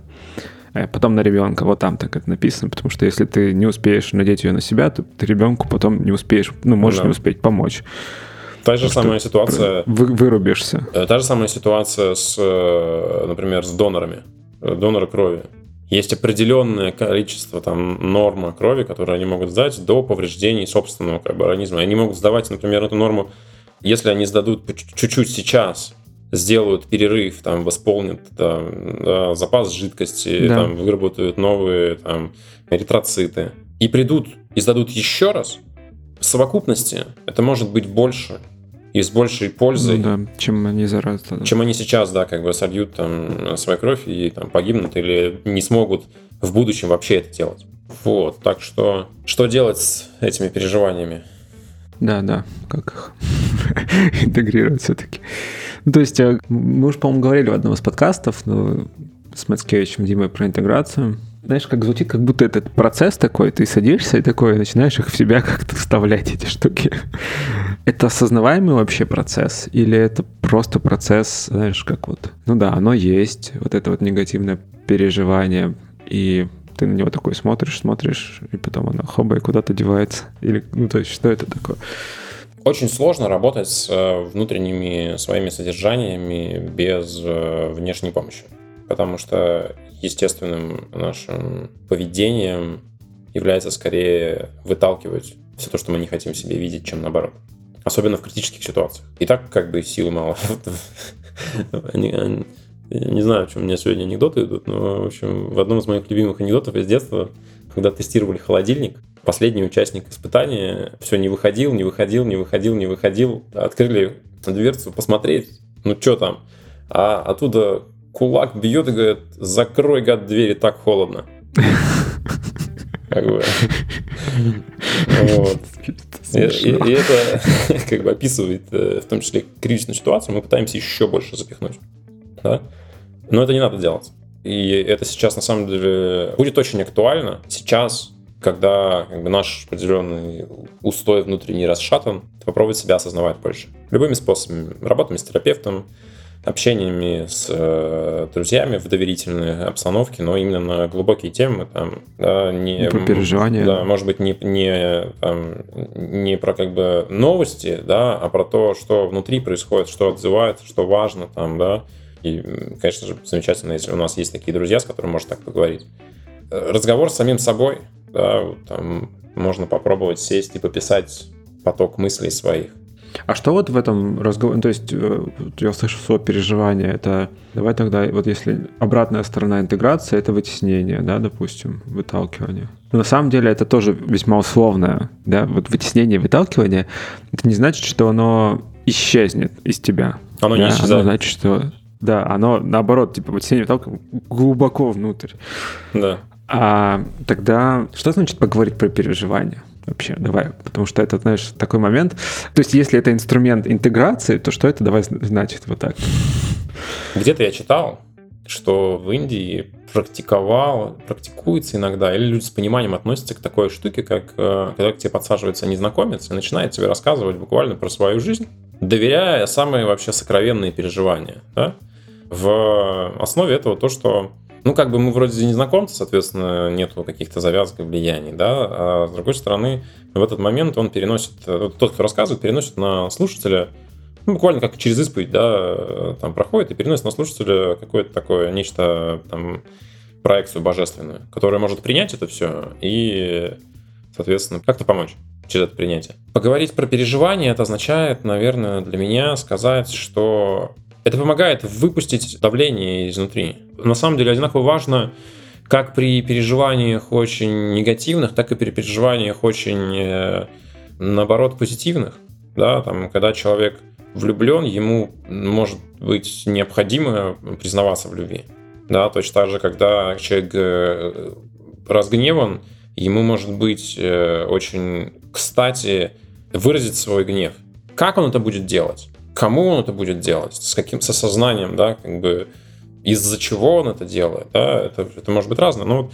потом на ребенка. Вот там так это написано, потому что если ты не успеешь надеть ее на себя, то ты ребенку потом не успеешь, ну, можешь да. не успеть помочь. Та же самая ситуация... Вы, вырубишься. Э, та же самая ситуация с, э, например, с донорами. Э, доноры крови. Есть определенное количество, там, норма крови, которые они могут сдать до повреждений собственного как бы, организма. Они могут сдавать, например, эту норму, если они сдадут чуть-чуть сейчас, сделают перерыв, там, восполнят там, да, запас жидкости, да. там, выработают новые там, эритроциты, и придут и сдадут еще раз, в совокупности это может быть больше и с большей пользой. Ну, да, чем они зараз. Да. Чем они сейчас, да, как бы сольют там свою кровь и там погибнут или не смогут в будущем вообще это делать. Вот, так что что делать с этими переживаниями? Да, да, как их (laughs) интегрировать все-таки. Ну, то есть э, мы уже, по-моему, говорили в одном из подкастов ну, с Мацкевичем Димой про интеграцию знаешь, как звучит, как будто этот процесс такой, ты садишься и такой, начинаешь их в себя (laughs) как-то вставлять, эти штуки. Это осознаваемый вообще процесс? Или это просто процесс, знаешь, как вот, ну да, оно есть, вот это вот негативное переживание, и ты на него такой смотришь, смотришь, и потом оно хоба и куда-то девается. Или, ну то есть, что это такое? Очень сложно работать с э, внутренними своими содержаниями без э, внешней помощи. Потому что естественным нашим поведением является скорее выталкивать все то, что мы не хотим себе видеть, чем наоборот. особенно в критических ситуациях. И так как бы силы мало. (laughs) Не знаю, в чем у меня сегодня анекдоты идут, но, в общем, в одном из моих любимых анекдотов из детства, когда тестировали холодильник, последний участник испытания все не выходил, не выходил, не выходил, не выходил. Открыли дверцу посмотреть, ну что там. А оттуда кулак бьет и говорит, закрой, гад, двери, так холодно. Как бы. Вот. (laughs) И, и, и это (laughs) как бы описывает э, в том числе кризисную ситуацию. Мы пытаемся еще больше запихнуть. Да? Но это не надо делать. И это сейчас на самом деле будет очень актуально. Сейчас, когда как бы, наш определенный устой внутренний расшатан, попробовать себя осознавать больше. Любыми способами. Работами с терапевтом, общениями с э, друзьями в доверительной обстановке, но именно на глубокие темы, там, да, не... про переживания. Да, может быть, не, не, там, не про как бы новости, да, а про то, что внутри происходит, что отзывается, что важно там, да. И, конечно же, замечательно, если у нас есть такие друзья, с которыми можно так поговорить. Разговор с самим собой, да, там можно попробовать сесть и пописать поток мыслей своих а что вот в этом разговоре, то есть э, я слышу слово переживание, это давай тогда, вот если обратная сторона интеграции, это вытеснение, да, допустим, выталкивание. Но на самом деле это тоже весьма условное, да, вот вытеснение, выталкивание, это не значит, что оно исчезнет из тебя. Оно да? не исчезает. Оно значит, что да, оно наоборот, типа вытеснение, выталкивание глубоко внутрь. Да. А тогда что значит поговорить про переживания? вообще? Давай, потому что это, знаешь, такой момент. То есть, если это инструмент интеграции, то что это давай значит вот так? Где-то я читал, что в Индии практиковал, практикуется иногда, или люди с пониманием относятся к такой штуке, как э, когда к тебе подсаживается незнакомец и начинает тебе рассказывать буквально про свою жизнь, доверяя самые вообще сокровенные переживания. Да? В основе этого то, что ну, как бы мы вроде незнакомцы, соответственно, нету каких-то завязок и влияний, да, а с другой стороны, в этот момент он переносит, тот, кто рассказывает, переносит на слушателя, ну, буквально как через исповедь, да, там проходит и переносит на слушателя какое-то такое, нечто, там, проекцию божественную, которая может принять это все и, соответственно, как-то помочь через это принятие. Поговорить про переживания, это означает, наверное, для меня сказать, что это помогает выпустить давление изнутри. На самом деле одинаково важно как при переживаниях очень негативных, так и при переживаниях очень, э, наоборот, позитивных. Да, там, когда человек влюблен, ему может быть необходимо признаваться в любви. Да, точно так же, когда человек э, разгневан, ему может быть э, очень кстати выразить свой гнев. Как он это будет делать? Кому он это будет делать, с каким со сознанием, да, как бы из-за чего он это делает, да, это, это может быть разное. Но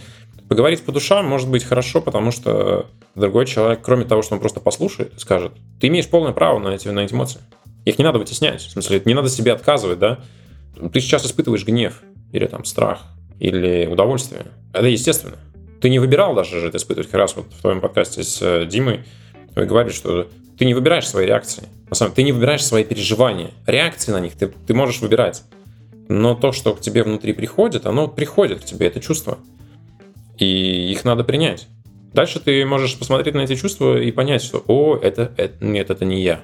поговорить по душам может быть хорошо, потому что другой человек, кроме того, что он просто послушает, скажет, ты имеешь полное право на эти, на эти эмоции. Их не надо вытеснять. В смысле, не надо себе отказывать, да. Ты сейчас испытываешь гнев, или там страх, или удовольствие. Это естественно. Ты не выбирал даже это испытывать. Как раз вот в твоем подкасте с э, Димой вы говорите, что ты не выбираешь свои реакции. На самом деле, ты не выбираешь свои переживания. Реакции на них ты, ты можешь выбирать. Но то, что к тебе внутри приходит, оно приходит к тебе, это чувство. И их надо принять. Дальше ты можешь посмотреть на эти чувства и понять, что «О, это, это нет, это не я».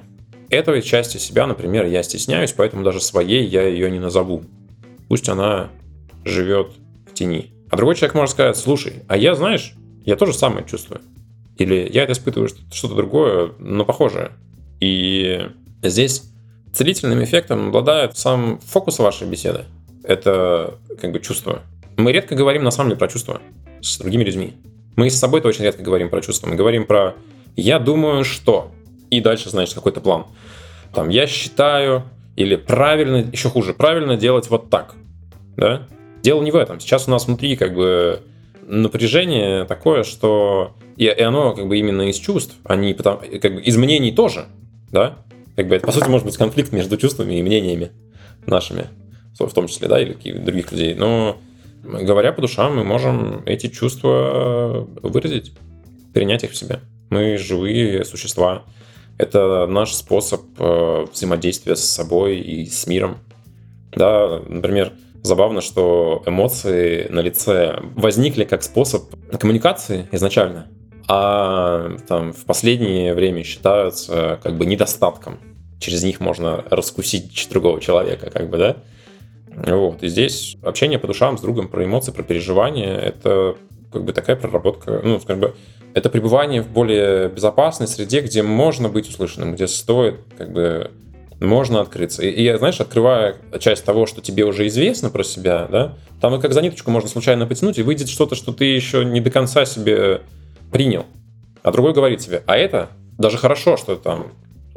Этой части себя, например, я стесняюсь, поэтому даже своей я ее не назову. Пусть она живет в тени. А другой человек может сказать, слушай, а я, знаешь, я тоже самое чувствую. Или я это испытываю что-то другое, но похожее. И здесь целительным эффектом обладает сам фокус вашей беседы. Это как бы чувство. Мы редко говорим на самом деле про чувства с другими людьми. Мы с собой-то очень редко говорим про чувства. Мы говорим про «я думаю, что...» И дальше, значит, какой-то план. Там «я считаю...» Или правильно, еще хуже, правильно делать вот так. Да? Дело не в этом. Сейчас у нас внутри как бы напряжение такое, что и, и оно как бы именно из чувств, а не потому, как бы из мнений тоже, да? Как бы это, по сути, может быть конфликт между чувствами и мнениями нашими, в том числе, да, или других людей. Но говоря по душам, мы можем эти чувства выразить, принять их в себе. Мы живые существа. Это наш способ э, взаимодействия с собой и с миром. Да, например, забавно, что эмоции на лице возникли как способ коммуникации изначально а там в последнее время считаются как бы недостатком. Через них можно раскусить другого человека, как бы, да? Вот. И здесь общение по душам с другом про эмоции, про переживания — это как бы такая проработка, ну, как бы это пребывание в более безопасной среде, где можно быть услышанным, где стоит как бы можно открыться. И, и знаешь, открывая часть того, что тебе уже известно про себя, да, там и как за ниточку можно случайно потянуть, и выйдет что-то, что ты еще не до конца себе принял. А другой говорит тебе, а это даже хорошо, что там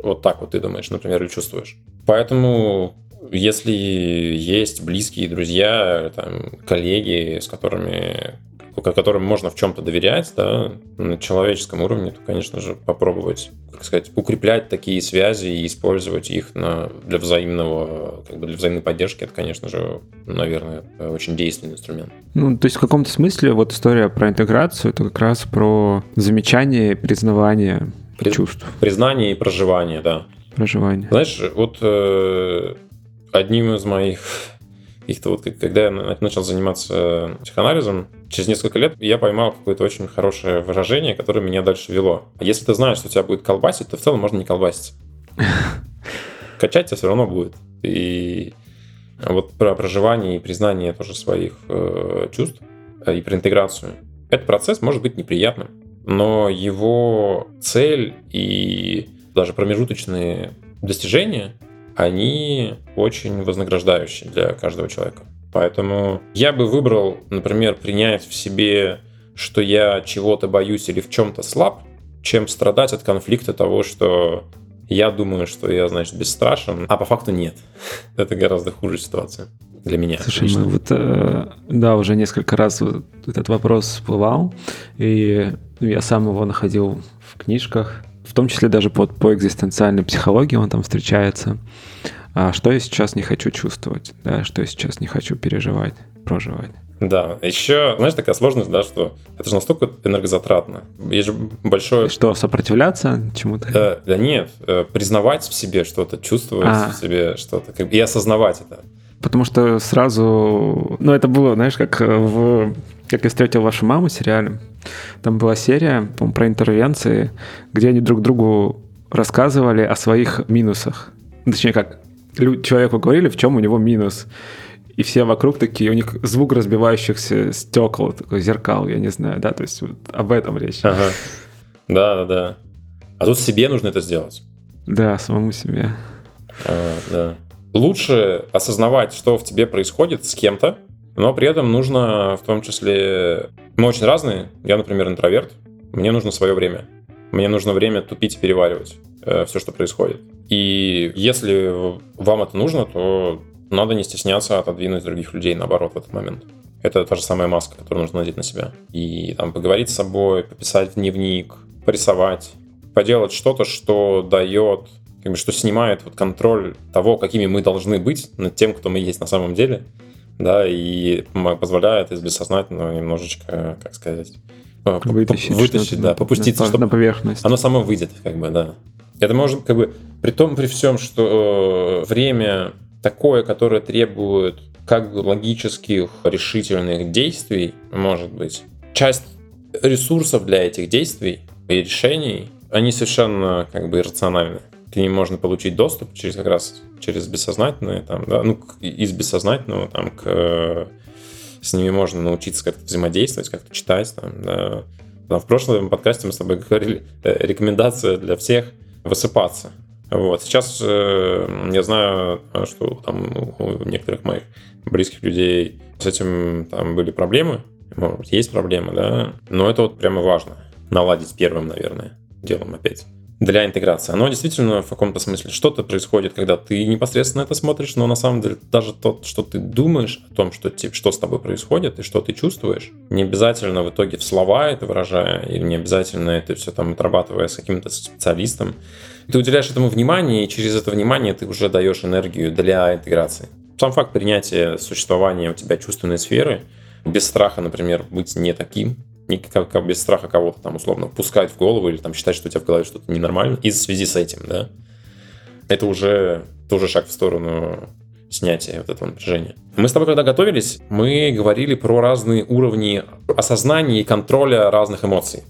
вот так вот ты думаешь, например, или чувствуешь. Поэтому если есть близкие друзья, там, коллеги, с которыми которым можно в чем-то доверять, да, на человеческом уровне, то, конечно же, попробовать, как сказать, укреплять такие связи и использовать их на, для взаимного, как бы для взаимной поддержки, это, конечно же, наверное, очень действенный инструмент. Ну, то есть в каком-то смысле вот история про интеграцию, это как раз про замечание, признавание При... чувств. Признание и проживание, да. Проживание. Знаешь, вот э, одним из моих каких-то вот, когда я начал заниматься психоанализом, через несколько лет я поймал какое-то очень хорошее выражение, которое меня дальше вело. Если ты знаешь, что тебя будет колбасить, то в целом можно не колбаситься. (laughs) Качать тебя все равно будет. И вот про проживание и признание тоже своих э, чувств э, и про интеграцию. Этот процесс может быть неприятным, но его цель и даже промежуточные достижения они очень вознаграждающие для каждого человека. Поэтому я бы выбрал, например, принять в себе, что я чего-то боюсь или в чем-то слаб, чем страдать от конфликта того, что я думаю, что я, значит, бесстрашен, а по факту нет. (laughs) Это гораздо хуже ситуация для меня. Слушай, лично. мы вот, э, да, уже несколько раз вот этот вопрос всплывал, и я сам его находил в книжках, в том числе даже под, по экзистенциальной психологии он там встречается. А что я сейчас не хочу чувствовать, да, что я сейчас не хочу переживать, проживать. Да, еще, знаешь, такая сложность, да, что это же настолько энергозатратно. Есть же большое... Что, сопротивляться чему-то? Да, да нет, э, признавать в себе что-то, чувствовать а. в себе что-то, и осознавать это. Потому что сразу... Ну, это было, знаешь, как в как я встретил вашу маму сериале. Там была серия, по про интервенции, где они друг другу рассказывали о своих минусах. Ну, точнее, как человеку говорили, в чем у него минус. И все вокруг такие, у них звук разбивающихся стекол, такой зеркал, я не знаю, да, то есть вот об этом речь. Ага. Да, да, да. А тут себе нужно это сделать. Да, самому себе. А, да. Лучше осознавать, что в тебе происходит с кем-то, но при этом нужно в том числе... Мы очень разные. Я, например, интроверт. Мне нужно свое время. Мне нужно время тупить и переваривать э, все, что происходит. И если вам это нужно, то надо не стесняться отодвинуть других людей, наоборот, в этот момент. Это та же самая маска, которую нужно надеть на себя. И там поговорить с собой, пописать дневник, порисовать, поделать что-то, что дает, как бы, что снимает вот контроль того, какими мы должны быть над тем, кто мы есть на самом деле да, и позволяет из бессознательного немножечко, как сказать, э, вытащить, вытащить да, попуститься, на, чтобы на поверхность. Оно само выйдет, как бы, да. Это может, как бы, при том, при всем, что э, время такое, которое требует как бы логических, решительных действий, может быть, часть ресурсов для этих действий и решений, они совершенно как бы иррациональны к ним можно получить доступ через как раз через бессознательное, там, да, ну, из бессознательного, там, к, с ними можно научиться как-то взаимодействовать, как-то читать, там, да. Там, в прошлом подкасте мы с тобой (laughs) говорили, э, рекомендация для всех высыпаться. Вот. Сейчас э, я знаю, что там у некоторых моих близких людей с этим там были проблемы, может есть проблемы, да, но это вот прямо важно. Наладить первым, наверное, делом опять для интеграции. Оно действительно в каком-то смысле что-то происходит, когда ты непосредственно это смотришь, но на самом деле даже то, что ты думаешь о том, что, что с тобой происходит и что ты чувствуешь, не обязательно в итоге в слова это выражая, или не обязательно это все там отрабатывая с каким-то специалистом. Ты уделяешь этому внимание, и через это внимание ты уже даешь энергию для интеграции. Сам факт принятия существования у тебя чувственной сферы, без страха, например, быть не таким, не как, как без страха кого-то там условно пускать в голову или там считать, что у тебя в голове что-то ненормально из связи с этим, да, это уже тоже шаг в сторону снятия вот этого напряжения. Мы с тобой, когда готовились, мы говорили про разные уровни осознания и контроля разных эмоций.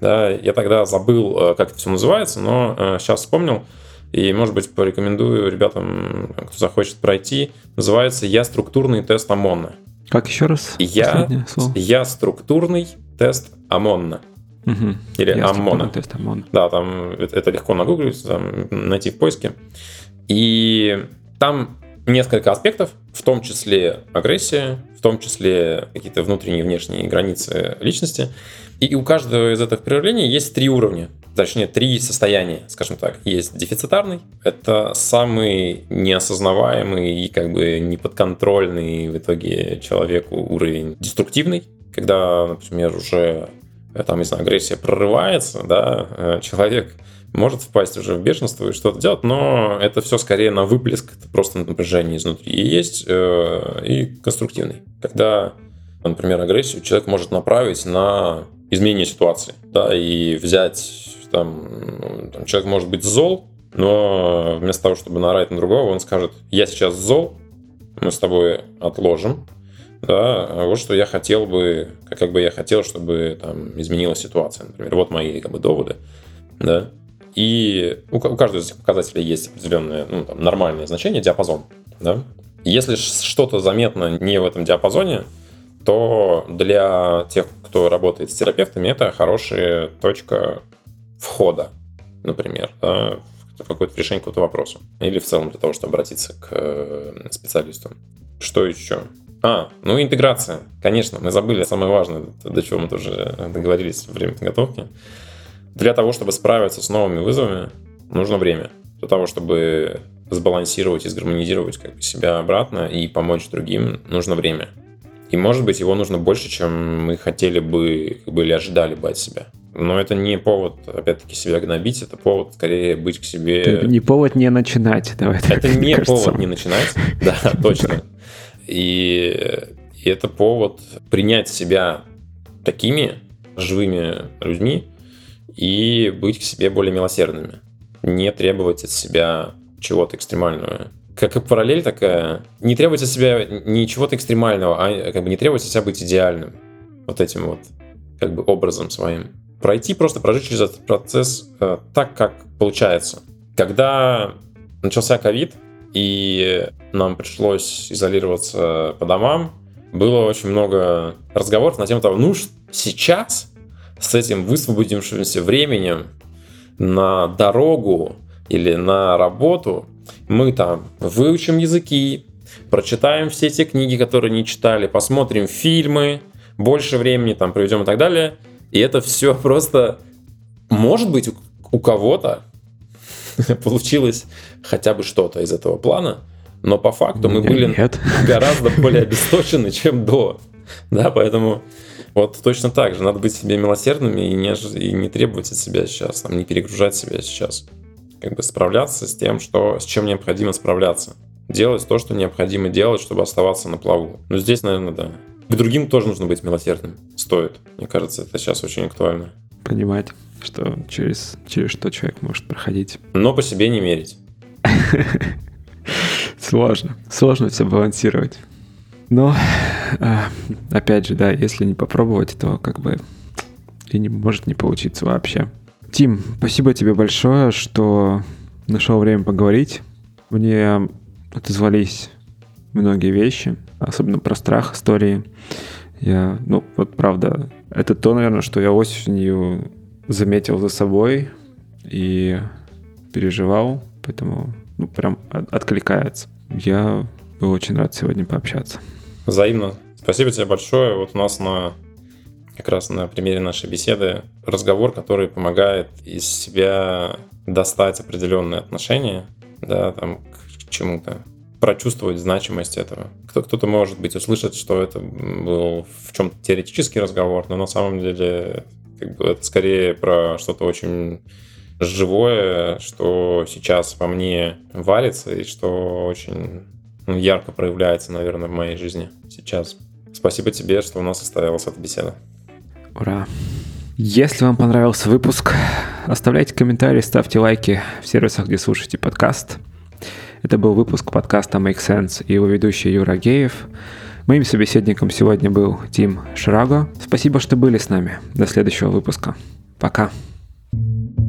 Да, я тогда забыл, э, как это все называется, но сейчас вспомнил. И, может быть, порекомендую ребятам, кто захочет пройти. Называется «Я структурный тест ОМОНа». Как еще раз? Я, я структурный тест ОМОНа. Угу. Или я ОМОНа. Тест ОМОНа. Да, там это, легко нагуглить, там, найти в поиске. И там несколько аспектов, в том числе агрессия, в том числе какие-то внутренние и внешние границы личности. И у каждого из этих проявлений есть три уровня точнее, три состояния, скажем так. Есть дефицитарный, это самый неосознаваемый и как бы неподконтрольный в итоге человеку уровень деструктивный, когда, например, уже э, там, не знаю, агрессия прорывается, да, э, человек может впасть уже в бешенство и что-то делать, но это все скорее на выплеск, это просто напряжение изнутри. И есть э, и конструктивный, когда, например, агрессию человек может направить на изменение ситуации, да, и взять там, там человек может быть зол, но вместо того, чтобы наорать на другого, он скажет, я сейчас зол, мы с тобой отложим, да, а вот что я хотел бы, как бы я хотел, чтобы там изменилась ситуация, например, вот мои как бы доводы, да, и у, у каждого из этих показателей есть определенное, ну, там, нормальное значение, диапазон, да, если что-то заметно не в этом диапазоне, то для тех, кто работает с терапевтами, это хорошая точка входа, например, да, в какое-то решение какого-то вопроса. Или в целом для того, чтобы обратиться к э, специалисту. Что еще? А, ну интеграция. Конечно, мы забыли самое важное, до чего мы тоже договорились во время подготовки. Для того, чтобы справиться с новыми вызовами, нужно время. Для того, чтобы сбалансировать и сгармонизировать как бы, себя обратно и помочь другим, нужно время. И, может быть, его нужно больше, чем мы хотели бы, как бы или ожидали бы от себя. Но это не повод, опять-таки, себя гнобить, это повод скорее быть к себе... Это не повод не начинать, давай Это так, не кажется. повод не начинать, (laughs) да, точно. И, и это повод принять себя такими живыми людьми и быть к себе более милосердными. Не требовать от себя чего-то экстремального. Как и параллель такая, не требовать от себя ничего-то экстремального, а как бы не требовать от себя быть идеальным. Вот этим вот как бы образом своим пройти, просто прожить через этот процесс э, так, как получается. Когда начался ковид, и нам пришлось изолироваться по домам, было очень много разговоров на тему того, ну, сейчас с этим высвободившимся временем на дорогу или на работу мы там выучим языки, прочитаем все эти книги, которые не читали, посмотрим фильмы, больше времени там проведем и так далее – и это все (laughs) просто, может быть, у кого-то (laughs) получилось хотя бы что-то из этого плана, но по факту мы были нет. гораздо более обесточены, чем до. Да, поэтому вот точно так же. Надо быть себе милосердными и не, и не требовать от себя сейчас, там, не перегружать себя сейчас. Как бы справляться с тем, что, с чем необходимо справляться. Делать то, что необходимо делать, чтобы оставаться на плаву. Ну, здесь, наверное, да. К другим тоже нужно быть милосердным. Стоит. Мне кажется, это сейчас очень актуально. Понимать, что через, через что человек может проходить. Но по себе не мерить. (laughs) Сложно. Сложно все балансировать. Но, а, опять же, да, если не попробовать, то как бы и не может не получиться вообще. Тим, спасибо тебе большое, что нашел время поговорить. Мне отозвались многие вещи, особенно про страх истории. Я, ну, вот правда, это то, наверное, что я осенью заметил за собой и переживал, поэтому, ну, прям откликается. Я был очень рад сегодня пообщаться. Взаимно. Спасибо тебе большое. Вот у нас на как раз на примере нашей беседы разговор, который помогает из себя достать определенные отношения, да, там, к чему-то прочувствовать значимость этого. Кто-то, может быть, услышит, что это был в чем-то теоретический разговор, но на самом деле как бы, это скорее про что-то очень живое, что сейчас во мне варится и что очень ну, ярко проявляется, наверное, в моей жизни сейчас. Спасибо тебе, что у нас состоялась эта беседа. Ура! Если вам понравился выпуск, оставляйте комментарии, ставьте лайки в сервисах, где слушаете подкаст – это был выпуск подкаста Make Sense и его ведущий Юра Геев. Моим собеседником сегодня был Тим Шраго. Спасибо, что были с нами. До следующего выпуска. Пока. thank you